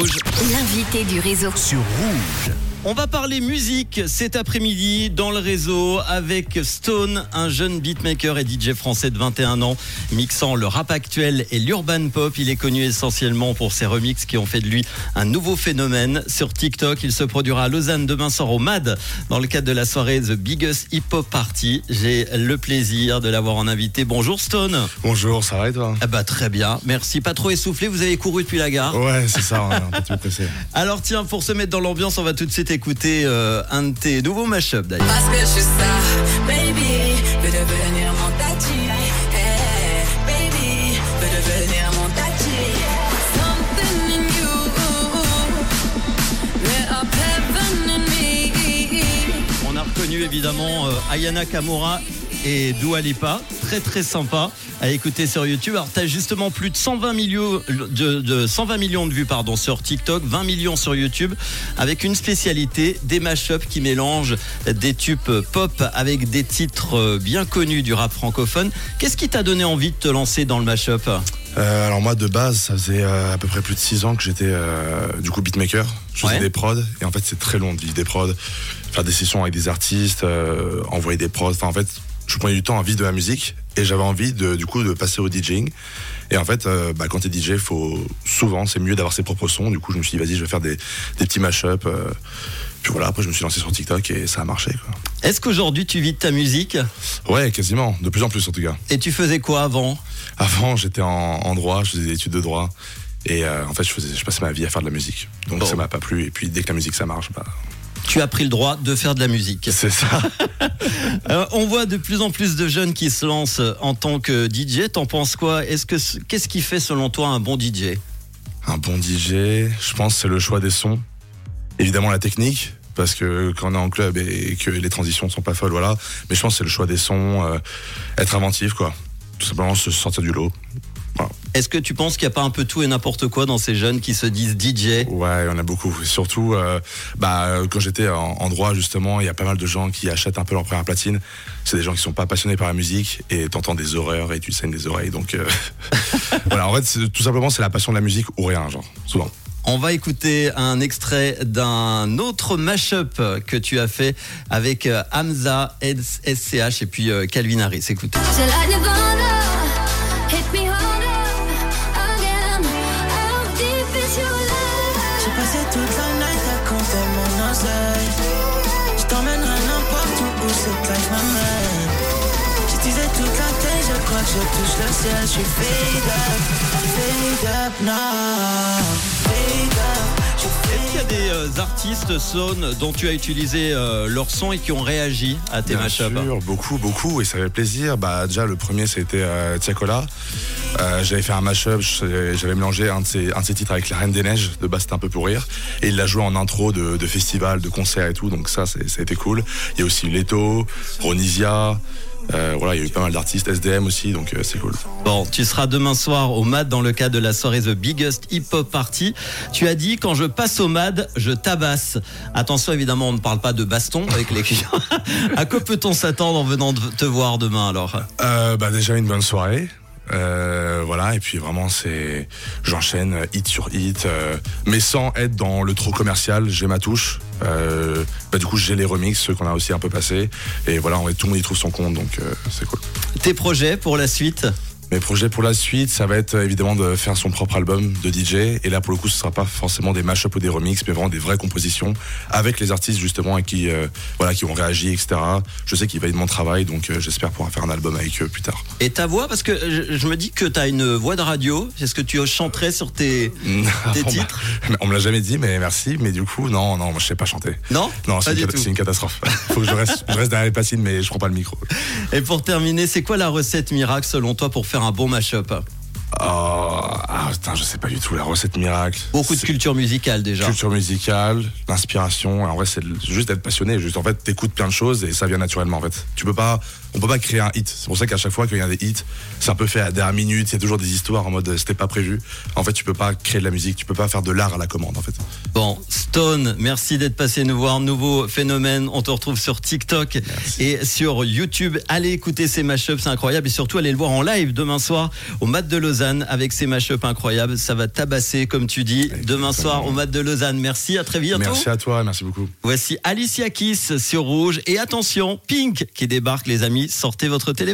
Rouge. L'invité du réseau. Sur Rouge. On va parler musique cet après-midi dans le réseau avec Stone, un jeune beatmaker et DJ français de 21 ans, mixant le rap actuel et l'urban pop. Il est connu essentiellement pour ses remixes qui ont fait de lui un nouveau phénomène. Sur TikTok, il se produira à Lausanne demain soir au MAD dans le cadre de la soirée The Biggest Hip Hop Party. J'ai le plaisir de l'avoir en invité. Bonjour Stone. Bonjour, ça va et toi? Ah bah très bien, merci. Pas trop essoufflé, vous avez couru depuis la gare? Ouais, c'est ça, un Alors tiens, pour se mettre dans l'ambiance, on va tout de suite écouter euh, un de tes nouveaux mashups d'ailleurs. Parce que je suis ça, baby, veux devenir mon tati. Hey, baby, veux devenir mon tati. Something in you, lit up heaven in me. On a reconnu évidemment euh, Ayana Kamura et Dua Lipa, très très sympa à écouter sur YouTube. Alors tu as justement plus de 120 millions de, de 120 millions de vues pardon sur TikTok, 20 millions sur YouTube avec une spécialité des mashups qui mélangent des tubes pop avec des titres euh, bien connus du rap francophone. Qu'est-ce qui t'a donné envie de te lancer dans le mashup? Euh, alors moi de base, ça faisait euh, à peu près plus de 6 ans que j'étais euh, du coup beatmaker. Je faisais Ouais. des prods et en fait c'est très long de vivre des prods, faire des sessions avec des artistes, envoyer des prods. Enfin en fait, je prenais du temps à vivre de la musique et j'avais envie de du coup de passer au DJing. Et en fait, euh, bah, quand t'es DJ, faut souvent c'est mieux d'avoir ses propres sons. Du coup, je me suis dit vas-y, je vais faire des, des petits mashups. euh, puis voilà, après je me suis lancé sur TikTok et ça a marché. Est-ce qu'aujourd'hui tu vis de ta musique? Ouais, quasiment, de plus en plus en tout cas. et tu faisais quoi avant? Avant, j'étais en, en droit, je faisais des études de droit. Et euh, en fait, je, faisais, je passais ma vie à faire de la musique. Donc Bon. ça m'a pas plu. Et puis dès que la musique ça marche, bah, Tu as pris le droit de faire de la musique. c'est ça. Euh, on voit de plus en plus de jeunes qui se lancent en tant que DJ. T'en penses quoi? Est-ce que c- qu'est-ce qui fait selon toi un bon DJ Un bon DJ, je pense c'est le choix des sons. Évidemment la technique, parce que quand on est en club et que les transitions sont pas folles, voilà. Mais je pense que c'est le choix des sons, euh, être inventif, quoi. Tout simplement se sortir du lot. Est-ce que tu penses qu'il n'y a pas un peu tout et n'importe quoi dans ces jeunes qui se disent DJ Ouais, il y en a beaucoup. Surtout, euh, bah, quand j'étais en, en droit, justement, il y a pas mal de gens qui achètent un peu leur première platine. C'est des gens qui sont pas passionnés par la musique et t'entends des horreurs et tu saignes des oreilles. Donc, euh, voilà, en fait, c'est- tout simplement, c'est la passion de la musique ou rien, genre, souvent. On va écouter un extrait d'un autre mashup que tu as fait avec euh, Hamza, SCH et puis euh, Calvin Harris. Écoutez. J'ai passé toute la night à compter mon oseille. Je t'emmènerai n'importe où où cette life m'amène. J'utilisais toute la tête, je crois que je touche le ciel. Je suis fade up, fade up now. Fade up, Est-ce qu'il y a des euh, artistes Zone dont tu as utilisé euh, leur son et qui ont réagi à tes Bien mashups sûr, beaucoup, beaucoup, et ça fait plaisir. Bah, déjà, le premier, c'était euh, Tiakola. Euh, j'avais fait un mashup, j'avais mélangé un de, ses, un de ses titres avec La Reine des Neiges, de base c'était un peu pour rire, et il l'a joué en intro de, de festival, de concert et tout, donc ça, ça a été cool. Il y a aussi Leto, Ronisia, euh, voilà, il y a eu pas mal d'artistes, SDM aussi, donc euh, c'est cool. Bon, tu seras demain soir au MAD dans le cadre de la soirée The Biggest Hip Hop Party. Tu as dit quand je passe au MAD, je tabasse. Attention, évidemment, on ne parle pas de baston avec les clients. à quoi peut-on s'attendre en venant te voir demain alors? Euh, bah déjà une bonne soirée. Euh, voilà et puis vraiment c'est j'enchaîne hit sur hit euh, mais sans être dans le trop commercial j'ai ma touche euh, bah, du coup j'ai les remixes ceux qu'on a aussi un peu passés. Et voilà tout le monde y trouve son compte donc euh, c'est cool. Tes projets pour la suite? Mes projets pour la suite ça va être euh, évidemment de faire son propre album de DJ et là pour le coup ce sera pas forcément des mashups ou des remixes mais vraiment des vraies compositions avec les artistes justement et qui euh, voilà qui ont réagi etc je sais qu'ils valident mon travail donc euh, j'espère pouvoir faire un album avec eux plus tard et ta voix Parce que je, je me dis que tu as une voix de radio. Est-ce que tu chanterais sur tes, tes On m'a- titres? On me l'a jamais dit, mais merci. Mais du coup, non, non, moi, je sais pas chanter. Non? Non, c'est une, une catastrophe. Faut que je reste, je reste derrière les platines, mais je prends pas le micro. Et pour terminer, c'est quoi la recette miracle selon toi pour faire un bon mashup Oh, ah, putain, je sais pas du tout la recette miracle. Beaucoup de culture musicale déjà. Culture musicale, l'inspiration. En vrai, c'est juste d'être passionné. Juste, en fait, t'écoutes plein de choses et ça vient naturellement. En fait, tu peux pas on peut pas créer un hit. C'est pour ça qu'à chaque fois qu'il y a des hits, c'est un peu fait à la dernière minute. Il y a toujours des histoires en mode euh, c'était pas prévu. En fait, tu peux pas créer de la musique, tu peux pas faire de l'art à la commande en fait. Bon, Stone, merci d'être passé nous voir. Nouveau phénomène. On te retrouve sur TikTok et sur YouTube. Allez écouter ces mashups, c'est incroyable. Et surtout, allez le voir en live demain soir au Mat de Lausanne avec ces mashups incroyables. Ça va tabasser, comme tu dis, demain soir au Mat de Lausanne. Merci, à très bientôt. Merci à toi, merci beaucoup. Voici Alicia Keys sur Rouge. Et attention, Pink qui débarque, les Sortez votre téléphone.